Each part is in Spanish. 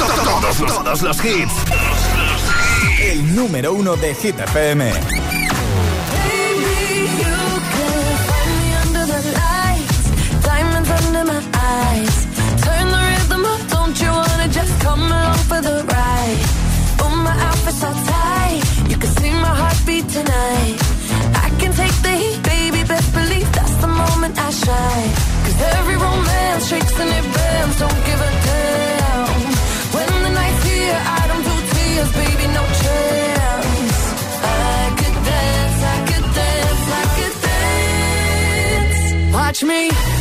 Todos los, todos los hits. El número uno de Hit FM. under my eyes. Turn the rhythm up, don't you wanna just come along for the ride? Oh, my outfit's all tight, you can see my heartbeat tonight. I can take the heat, baby, best believe that's the moment I shine. Cause every romance shakes and it bends, don't dance. Watch me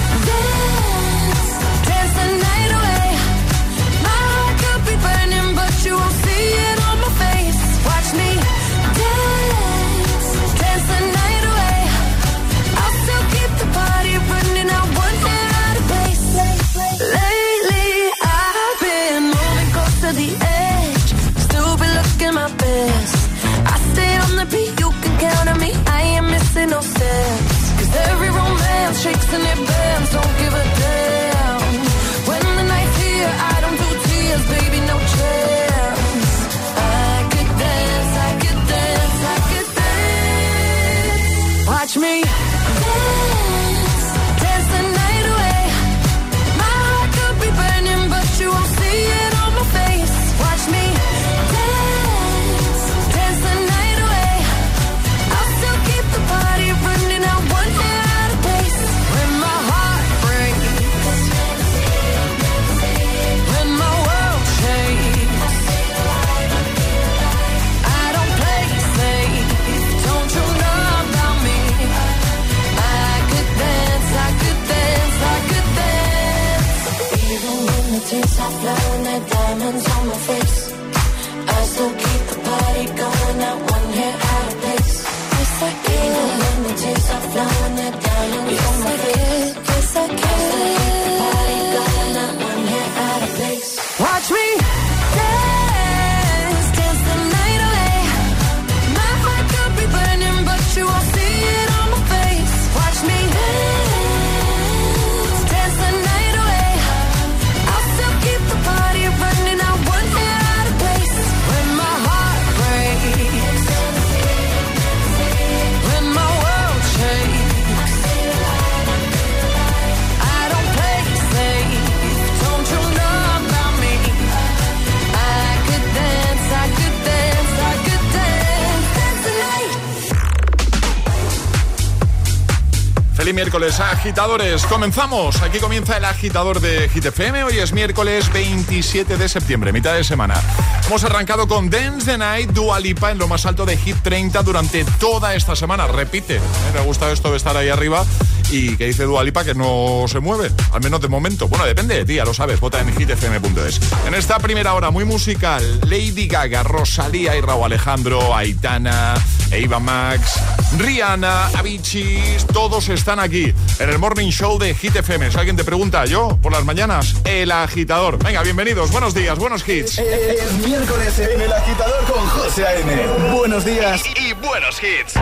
romance shakes agitadores. Comenzamos. Aquí comienza el agitador de Hit FM. Hoy es miércoles 27 de septiembre, mitad de semana. Hemos arrancado con Dance the Night, Dua Lipa en lo más alto de Hit 30 durante toda esta semana. Repite. ¿eh? Me ha gustado esto de estar ahí arriba. Y que dice Dua Lipa que no se mueve, al menos de momento. Bueno, depende de ti, ya lo sabes. Vota en hitfm.es. En esta primera hora muy musical, Lady Gaga, Rosalía y Raúl Alejandro, Aitana, Eva Max, Rihanna, Avicii, todos están aquí en el Morning Show de Hit FM. Si alguien te pregunta, yo, por las mañanas, el agitador. Venga, bienvenidos, buenos días, buenos hits. Es miércoles en el agitador con José A.M. Buenos días. Y, y buenos hits.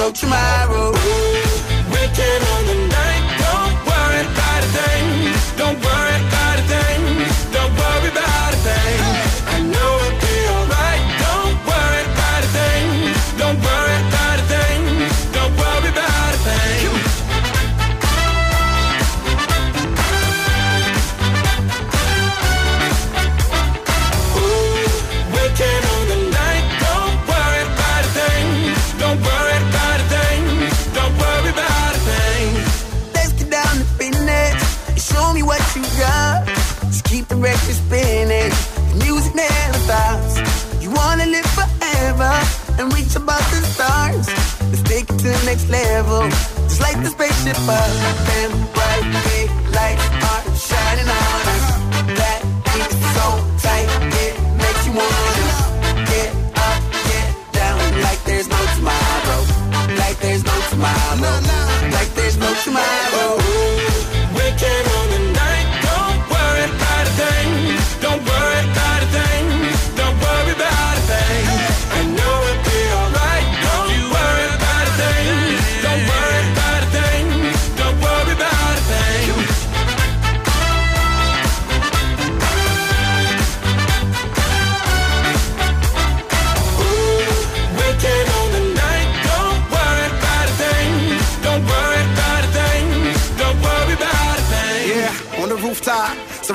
No tomorrow. Next level. Just like the spaceship up and bright, big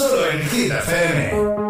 Solo en Hit FM.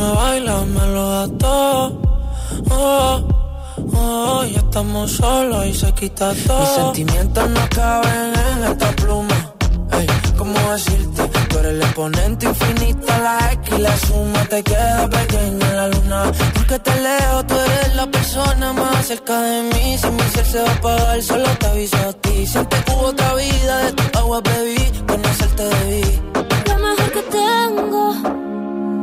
Me bailas me lo das todo. Oh, oh, ya estamos solos y se quita todo. Mis sentimientos no caben en esta pluma. Ey, ¿cómo decirte? Tú eres el exponente infinito, la X y la suma te queda pequeña en la luna. Porque te leo, tú eres la persona más cerca de mí. Si mi ser se va a apagar, solo te aviso a ti. Siempre hubo otra vida, de tu agua bebí, conocerte debí. Lo mejor que tengo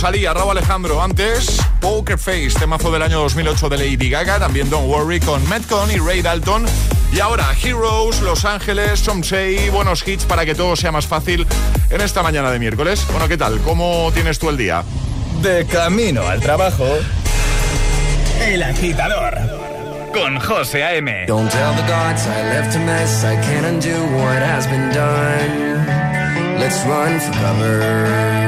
Rosalía, Raúl Alejandro. Antes, Poker Face, temazo del año 2008 de Lady Gaga. También Don't Worry con Metcon y Ray Dalton. Y ahora, Heroes, Los Ángeles, Somsei, buenos hits para que todo sea más fácil en esta mañana de miércoles. Bueno, ¿qué tal? ¿Cómo tienes tú el día? De camino al trabajo. El agitador. Con José A.M. Don't tell the gods I left a mess. I can't undo what has been done. Let's run for cover.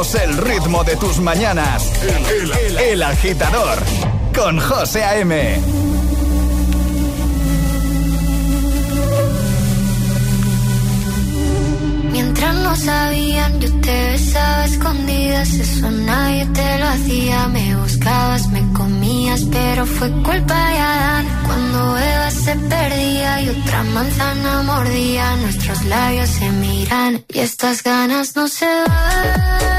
el ritmo de tus mañanas. El, agitador con José A.M. Mientras no sabían, yo te besaba escondidas. Eso nadie te lo hacía. Me buscabas, me comías, pero fue culpa de Adán. Cuando Eva se perdía y otra manzana mordía, nuestros labios se miran y estas ganas no se van.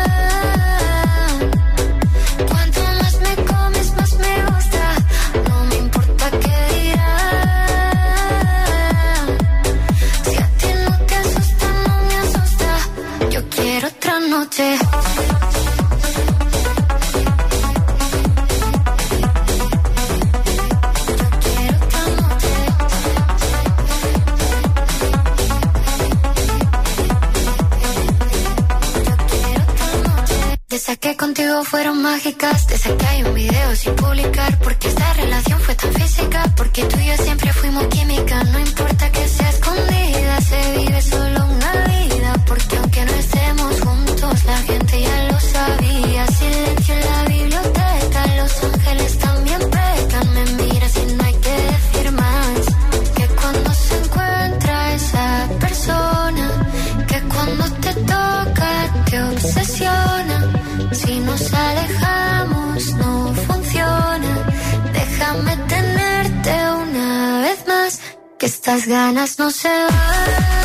Mágicas. Te saqué hay un video sin publicar. Porque esta relación fue tan física. Porque tú y yo siempre fuimos química. No importa que sea escondida, se vive solo una vida. Porque aunque no estemos juntos, la gente ya lo sabía. Silencio en la biblioteca, los ángeles también pecan. Me miras y no hay que decir más. Que cuando se encuentra esa persona, que cuando te toca te obsesiona si nos alejamos no funciona. Déjame tenerte una vez más, que estas ganas no se van.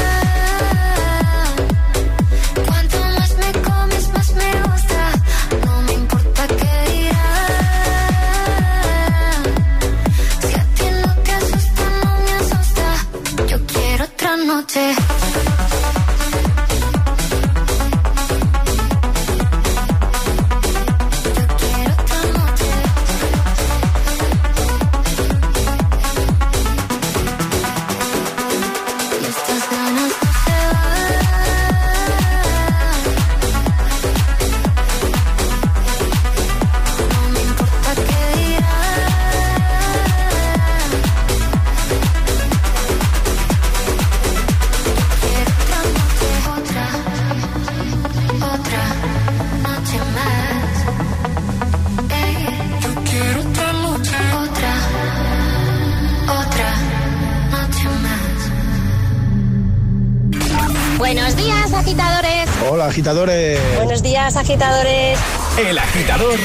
Agitadores. Buenos días, agitadores. El agitador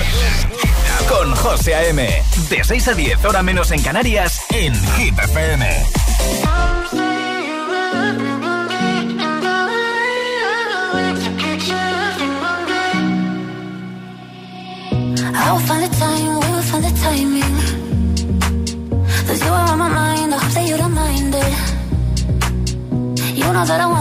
con José A.M. De 6 a 10, hora menos en Canarias, en Hit FM. I will find the time, we will find the timing. Cause you are on my mind, I hope that you don't mind it. You know that I want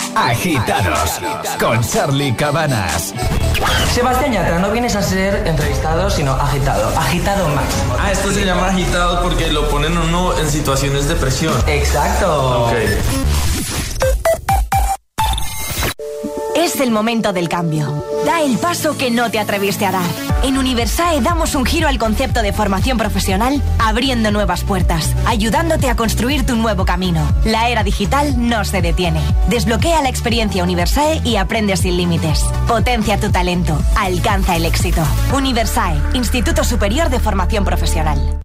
Agitados con Charlie Cabanas. Sebastián Yatra, no vienes a ser entrevistado, sino agitado. Agitado máximo. Ah, esto se llama agitado porque lo ponen uno en situaciones de presión. Exacto. Ok. Es el momento del cambio. Da el paso que no te atreviste a dar. En Universae damos un giro al concepto de formación profesional, abriendo nuevas puertas, ayudándote a construir tu nuevo camino. La era digital no se detiene. Desbloquea la experiencia Universae y aprende sin límites. Potencia tu talento. Alcanza el éxito. Universae, Instituto Superior de Formación Profesional.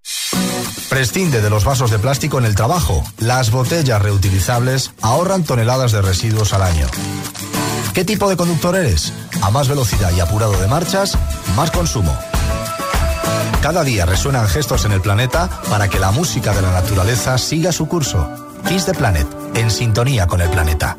Prescinde de los vasos de plástico en el trabajo. Las botellas reutilizables ahorran toneladas de residuos al año. ¿Qué tipo de conductor eres? A más velocidad y apurado de marchas, más consumo. Cada día resuenan gestos en el planeta para que la música de la naturaleza siga su curso. Kiss the Planet, en sintonía con el planeta.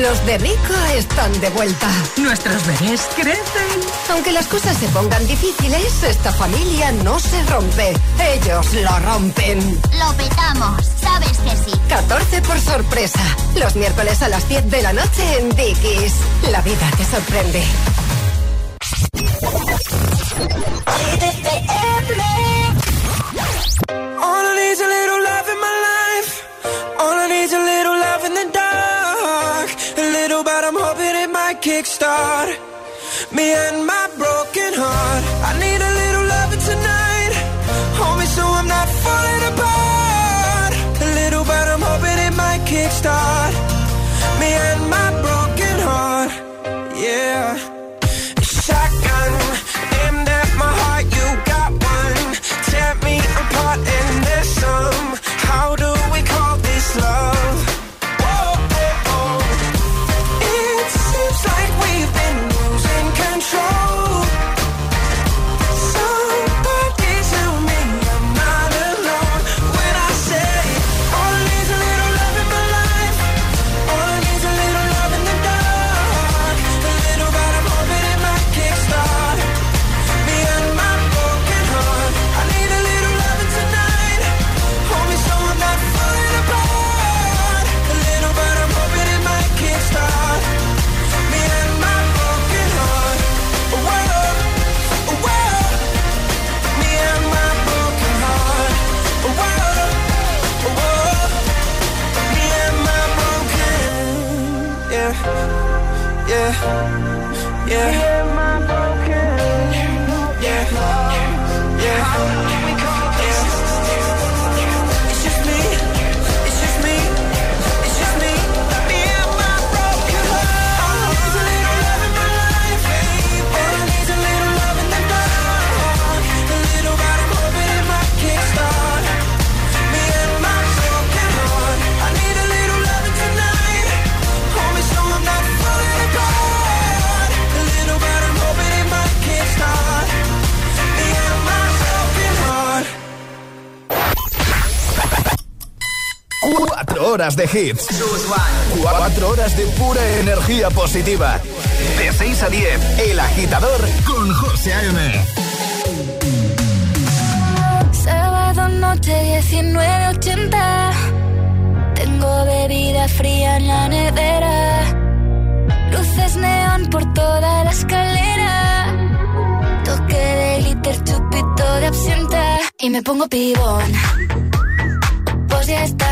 Los de Rico están de vuelta. Nuestros bebés crecen. Aunque las cosas se pongan difíciles, esta familia no se rompe. Ellos lo rompen. Lo petamos, sabes que sí. 14 por sorpresa. Los miércoles a las 10 de la noche en Dickies. La vida te sorprende. All I need is a little love in my life. All I need is a little love in the dark. A little, but I'm hoping it might kickstart me and my broken heart. I need a de hits. 4 horas de pura energía positiva. De 6 a 10, El Agitador con José A.M. Sábado noche 19.80 Tengo bebida fría en la nevera Luces neón por toda la escalera Toque de glitter, chupito de absenta Y me pongo pibón esta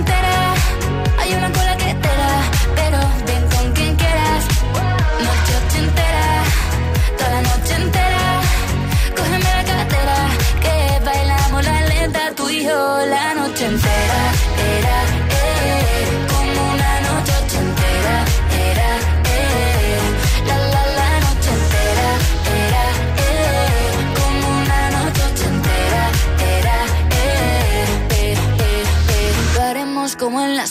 entera. Hay una cola que te da, pero ven con quien quieras. Noche ochentera, toda la noche entera. Cógeme la cartera, que bailamos la lenta tú y yo la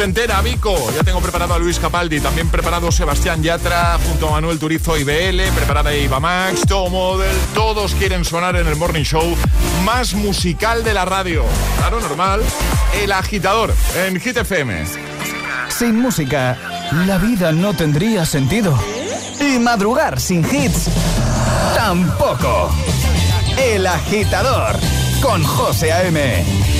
Noche entera, Vico. Ya tengo preparado a Luis Capaldi, también preparado Sebastián Yatra, junto a Manuel Turizo y BL, preparada Iba Max, Todo Model, todos quieren sonar en el Morning Show más musical de la radio. Claro, normal. El agitador en Hit FM. Sin música, la vida no tendría sentido. Y madrugar sin hits, tampoco. El agitador con José A.M.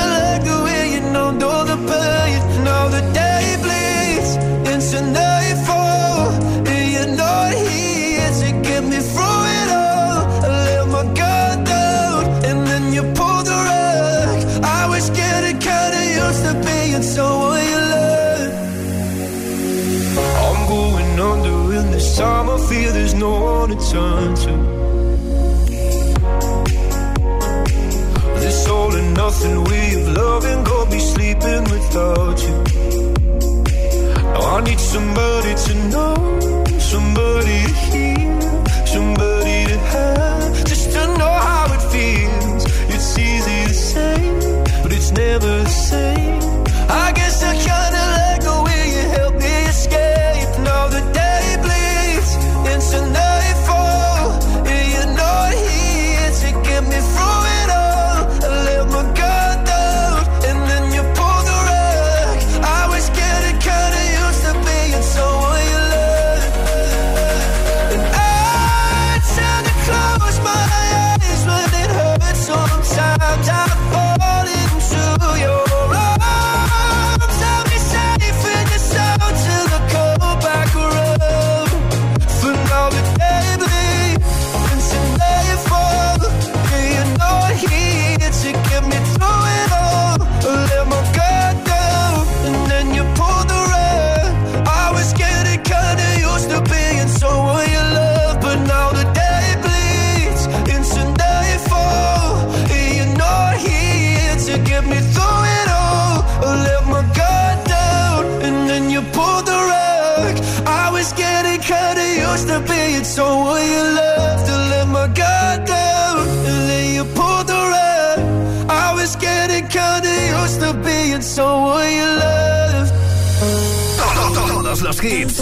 sunset. This all and nothing we've loving, go be sleeping without you. Now I need somebody to know, somebody. los hits.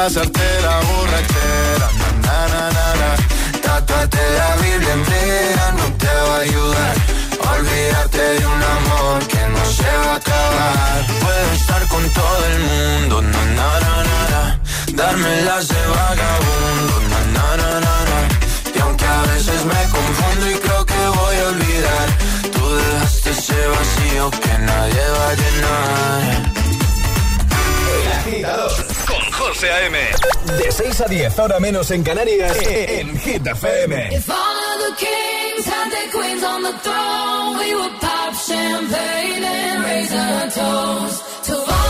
Pasarte la borrachera, na, na, na. Tatuarte la Biblia entera no te va a ayudar. a Olvidarte de un amor que no se va a acabar. Puedo estar con todo el mundo, na, na, na, na, na. Darme las de vagabundo, na, na, na, na. Y aunque a veces me confundo y creo que voy a olvidar, tú dejaste ese vacío que nadie va a llenar. El agitador con José A.M. De 6 a 10, ahora menos en Canarias, en Hit FM. If all of the kings had their queens on the throne, we would pop champagne and raise a toast to all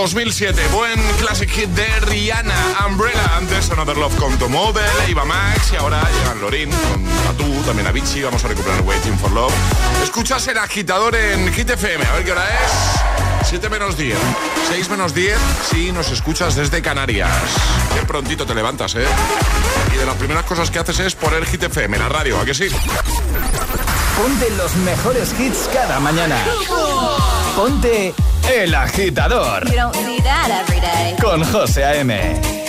2007. Buen classic hit de Rihanna, Umbrella. Antes Another Love con Tomobel, Eva Max y ahora llegan Lorin con Tatu, también Avicii. Vamos a recuperar Waiting for Love. Escuchas el agitador en Hit FM. A ver qué hora es. 7 menos 10. 6 menos 10 si nos escuchas desde Canarias. Qué prontito te levantas, ¿eh? Y de las primeras cosas que haces es poner Hit FM en la radio, ¿a que sí? Ponte los mejores hits cada mañana. Ponte el Agitador. You don't need that every day. Con José A.M.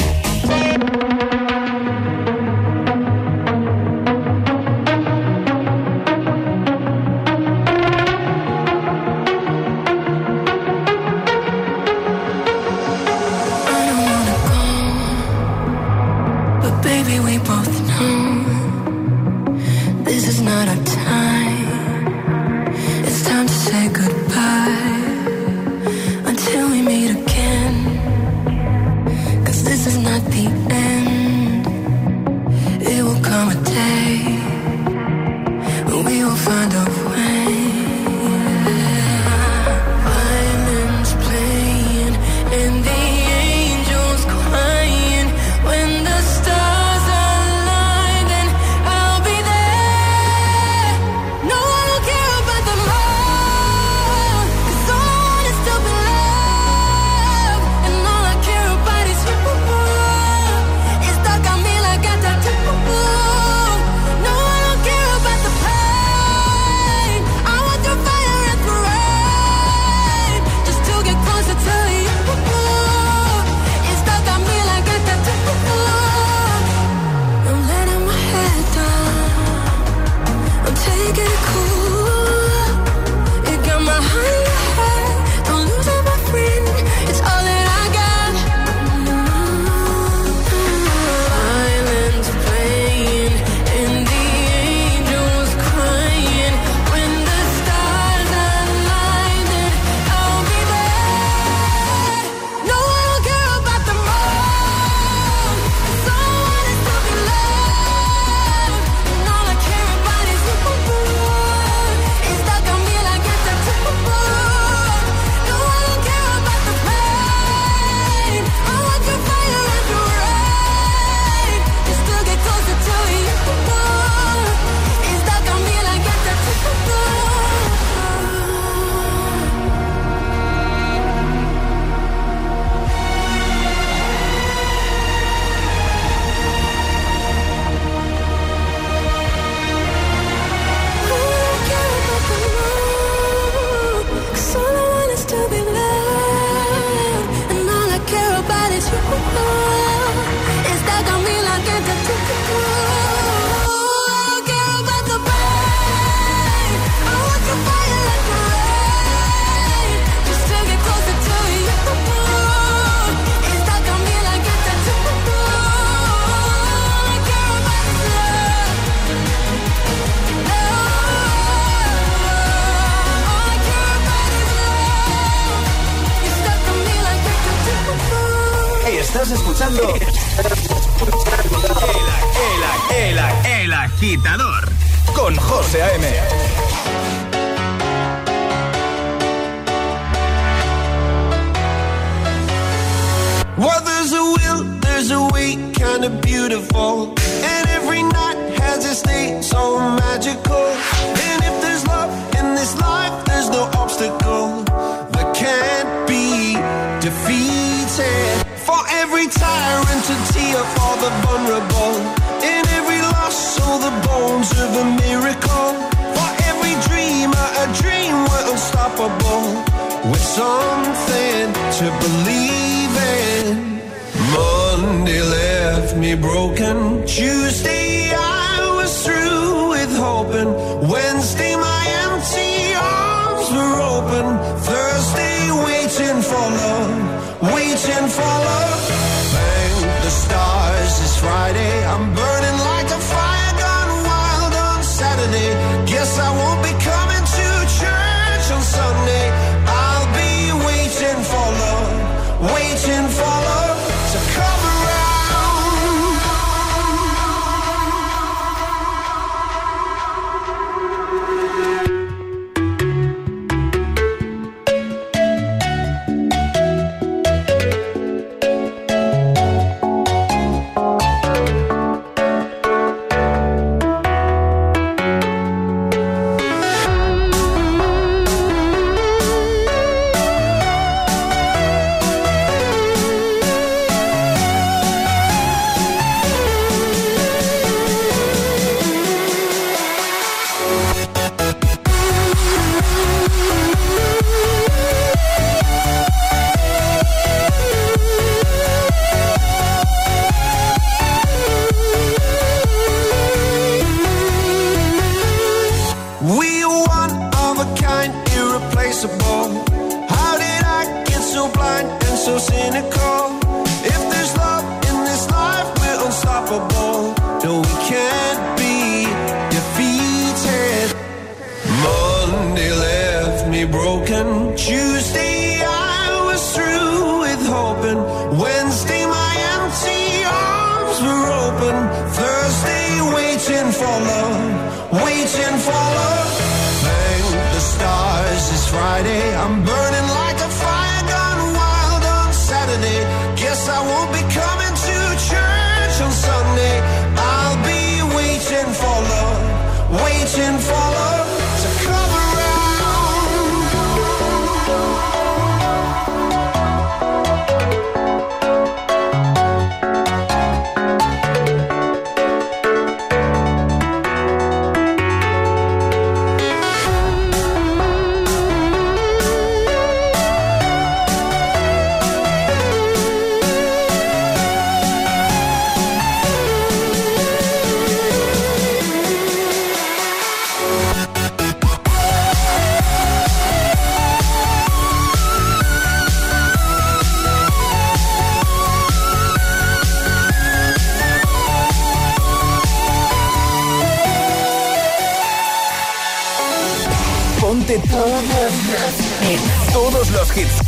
Estás escuchando el, el, el, el agitador con José A.M. Well, there's a will, there's a way, kind of beautiful. And every night has a state so magical. And if there's love in this life, every tyrant, a tear for the vulnerable. In every loss, so the bones of a miracle. For every dreamer, a dream we're unstoppable. With something to believe in. Monday left me broken. Tuesday I was through with hoping. Wednesday my empty arms were open. Thursday waiting for love, waiting for love.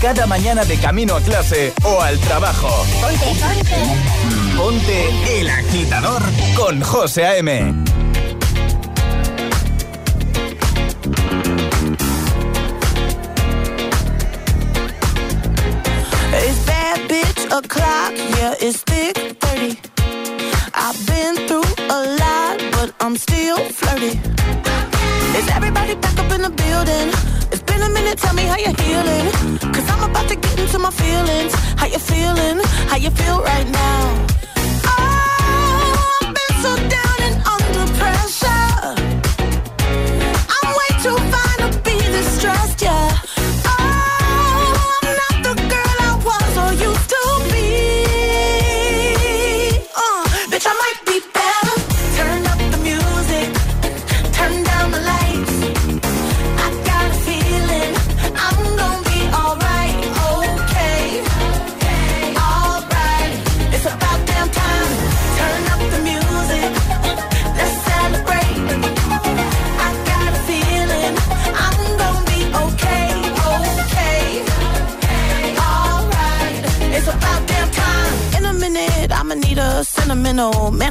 Cada mañana de camino a clase o al trabajo. Ponte, ponte. Ponte el agitador con José A.M. It's bad bitch o'clock, yeah, it's thick 30. I've been through a lot, but I'm still flirty. Is everybody back up in the building? It's been a minute, tell me how you're healing. Into my feelings. How you feeling? How you feel right now?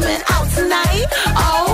coming out tonight. Oh.